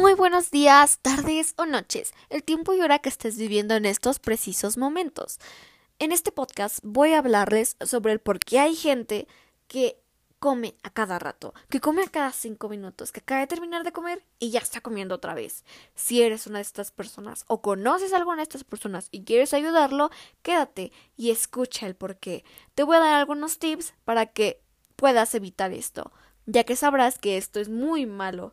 Muy buenos días, tardes o noches, el tiempo y hora que estés viviendo en estos precisos momentos. En este podcast voy a hablarles sobre el por qué hay gente que come a cada rato, que come a cada cinco minutos, que acaba de terminar de comer y ya está comiendo otra vez. Si eres una de estas personas o conoces a alguna de estas personas y quieres ayudarlo, quédate y escucha el por qué. Te voy a dar algunos tips para que puedas evitar esto, ya que sabrás que esto es muy malo.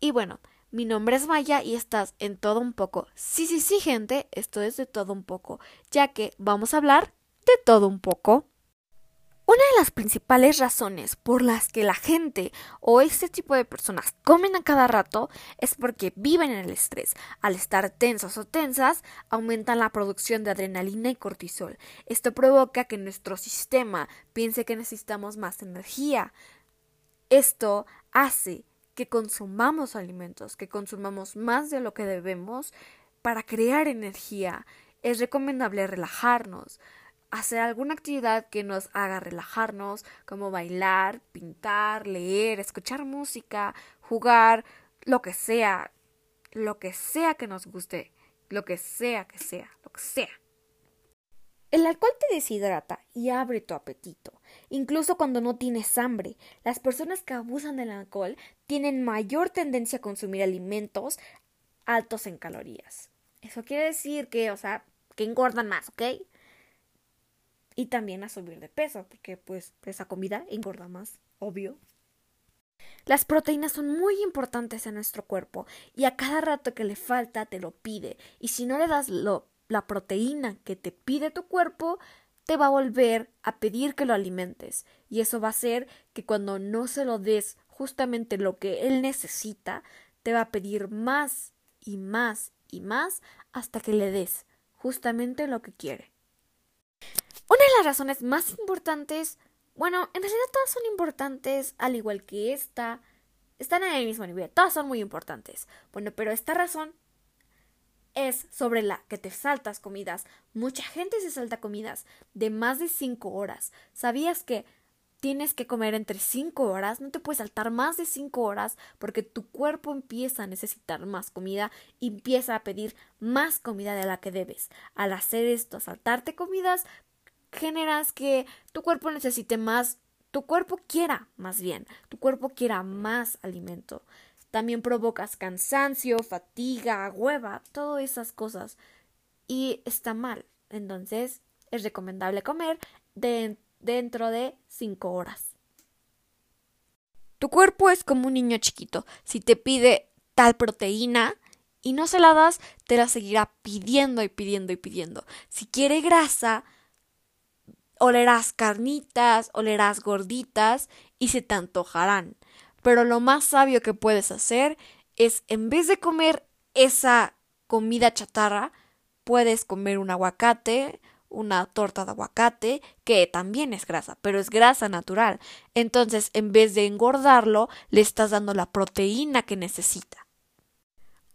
Y bueno, mi nombre es Maya y estás en todo un poco. Sí, sí, sí, gente, esto es de todo un poco, ya que vamos a hablar de todo un poco. Una de las principales razones por las que la gente o este tipo de personas comen a cada rato es porque viven en el estrés. Al estar tensos o tensas, aumentan la producción de adrenalina y cortisol. Esto provoca que nuestro sistema piense que necesitamos más energía. Esto hace que consumamos alimentos, que consumamos más de lo que debemos para crear energía. Es recomendable relajarnos, hacer alguna actividad que nos haga relajarnos, como bailar, pintar, leer, escuchar música, jugar, lo que sea, lo que sea que nos guste, lo que sea que sea, lo que sea. El alcohol te deshidrata y abre tu apetito, incluso cuando no tienes hambre. Las personas que abusan del alcohol tienen mayor tendencia a consumir alimentos altos en calorías. Eso quiere decir que, o sea, que engordan más, ¿ok? Y también a subir de peso, porque pues esa comida engorda más, obvio. Las proteínas son muy importantes en nuestro cuerpo y a cada rato que le falta te lo pide y si no le das lo la proteína que te pide tu cuerpo te va a volver a pedir que lo alimentes y eso va a hacer que cuando no se lo des justamente lo que él necesita, te va a pedir más y más y más hasta que le des justamente lo que quiere. Una de las razones más importantes, bueno, en realidad todas son importantes, al igual que esta, están en el mismo nivel, todas son muy importantes. Bueno, pero esta razón es sobre la que te saltas comidas. Mucha gente se salta comidas de más de cinco horas. ¿Sabías que tienes que comer entre cinco horas? No te puedes saltar más de cinco horas porque tu cuerpo empieza a necesitar más comida y empieza a pedir más comida de la que debes. Al hacer esto, saltarte comidas, generas que tu cuerpo necesite más, tu cuerpo quiera más bien, tu cuerpo quiera más alimento. También provocas cansancio, fatiga, hueva, todas esas cosas. Y está mal. Entonces es recomendable comer dentro de 5 horas. Tu cuerpo es como un niño chiquito. Si te pide tal proteína y no se la das, te la seguirá pidiendo y pidiendo y pidiendo. Si quiere grasa, olerás carnitas, olerás gorditas y se te antojarán. Pero lo más sabio que puedes hacer es, en vez de comer esa comida chatarra, puedes comer un aguacate, una torta de aguacate, que también es grasa, pero es grasa natural. Entonces, en vez de engordarlo, le estás dando la proteína que necesita.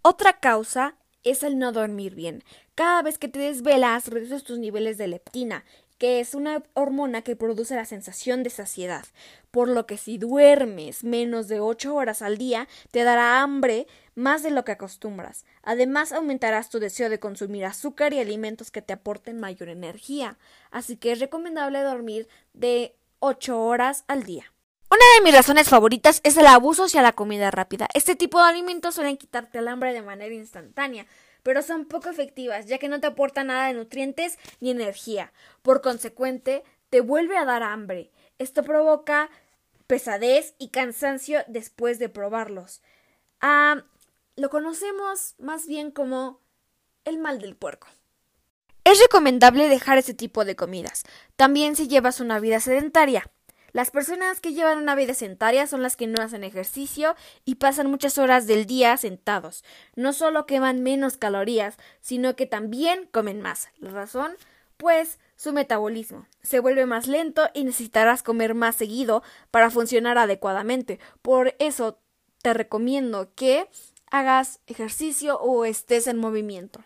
Otra causa es el no dormir bien. Cada vez que te desvelas, reduces tus niveles de leptina que es una hormona que produce la sensación de saciedad, por lo que si duermes menos de ocho horas al día, te dará hambre más de lo que acostumbras. Además, aumentarás tu deseo de consumir azúcar y alimentos que te aporten mayor energía, así que es recomendable dormir de ocho horas al día. Una de mis razones favoritas es el abuso hacia la comida rápida. Este tipo de alimentos suelen quitarte el hambre de manera instantánea, pero son poco efectivas, ya que no te aportan nada de nutrientes ni energía. Por consecuente, te vuelve a dar hambre. Esto provoca pesadez y cansancio después de probarlos. Ah, lo conocemos más bien como el mal del puerco. Es recomendable dejar ese tipo de comidas, también si llevas una vida sedentaria. Las personas que llevan una vida sedentaria son las que no hacen ejercicio y pasan muchas horas del día sentados. No solo queman menos calorías, sino que también comen más. La razón, pues, su metabolismo se vuelve más lento y necesitarás comer más seguido para funcionar adecuadamente. Por eso te recomiendo que hagas ejercicio o estés en movimiento.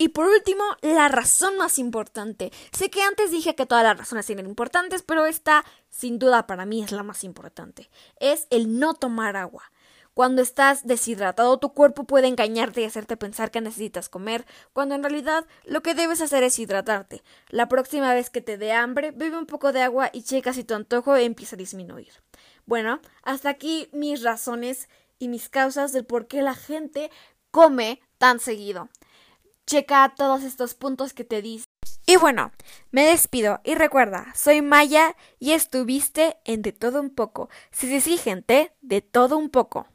Y por último, la razón más importante. Sé que antes dije que todas las razones eran importantes, pero esta, sin duda, para mí es la más importante. Es el no tomar agua. Cuando estás deshidratado, tu cuerpo puede engañarte y hacerte pensar que necesitas comer, cuando en realidad lo que debes hacer es hidratarte. La próxima vez que te dé hambre, bebe un poco de agua y checa si tu antojo empieza a disminuir. Bueno, hasta aquí mis razones y mis causas del por qué la gente come tan seguido. Checa todos estos puntos que te di. Y bueno, me despido y recuerda, soy Maya y estuviste en De todo un poco. Sí, sí, sí, gente, de todo un poco.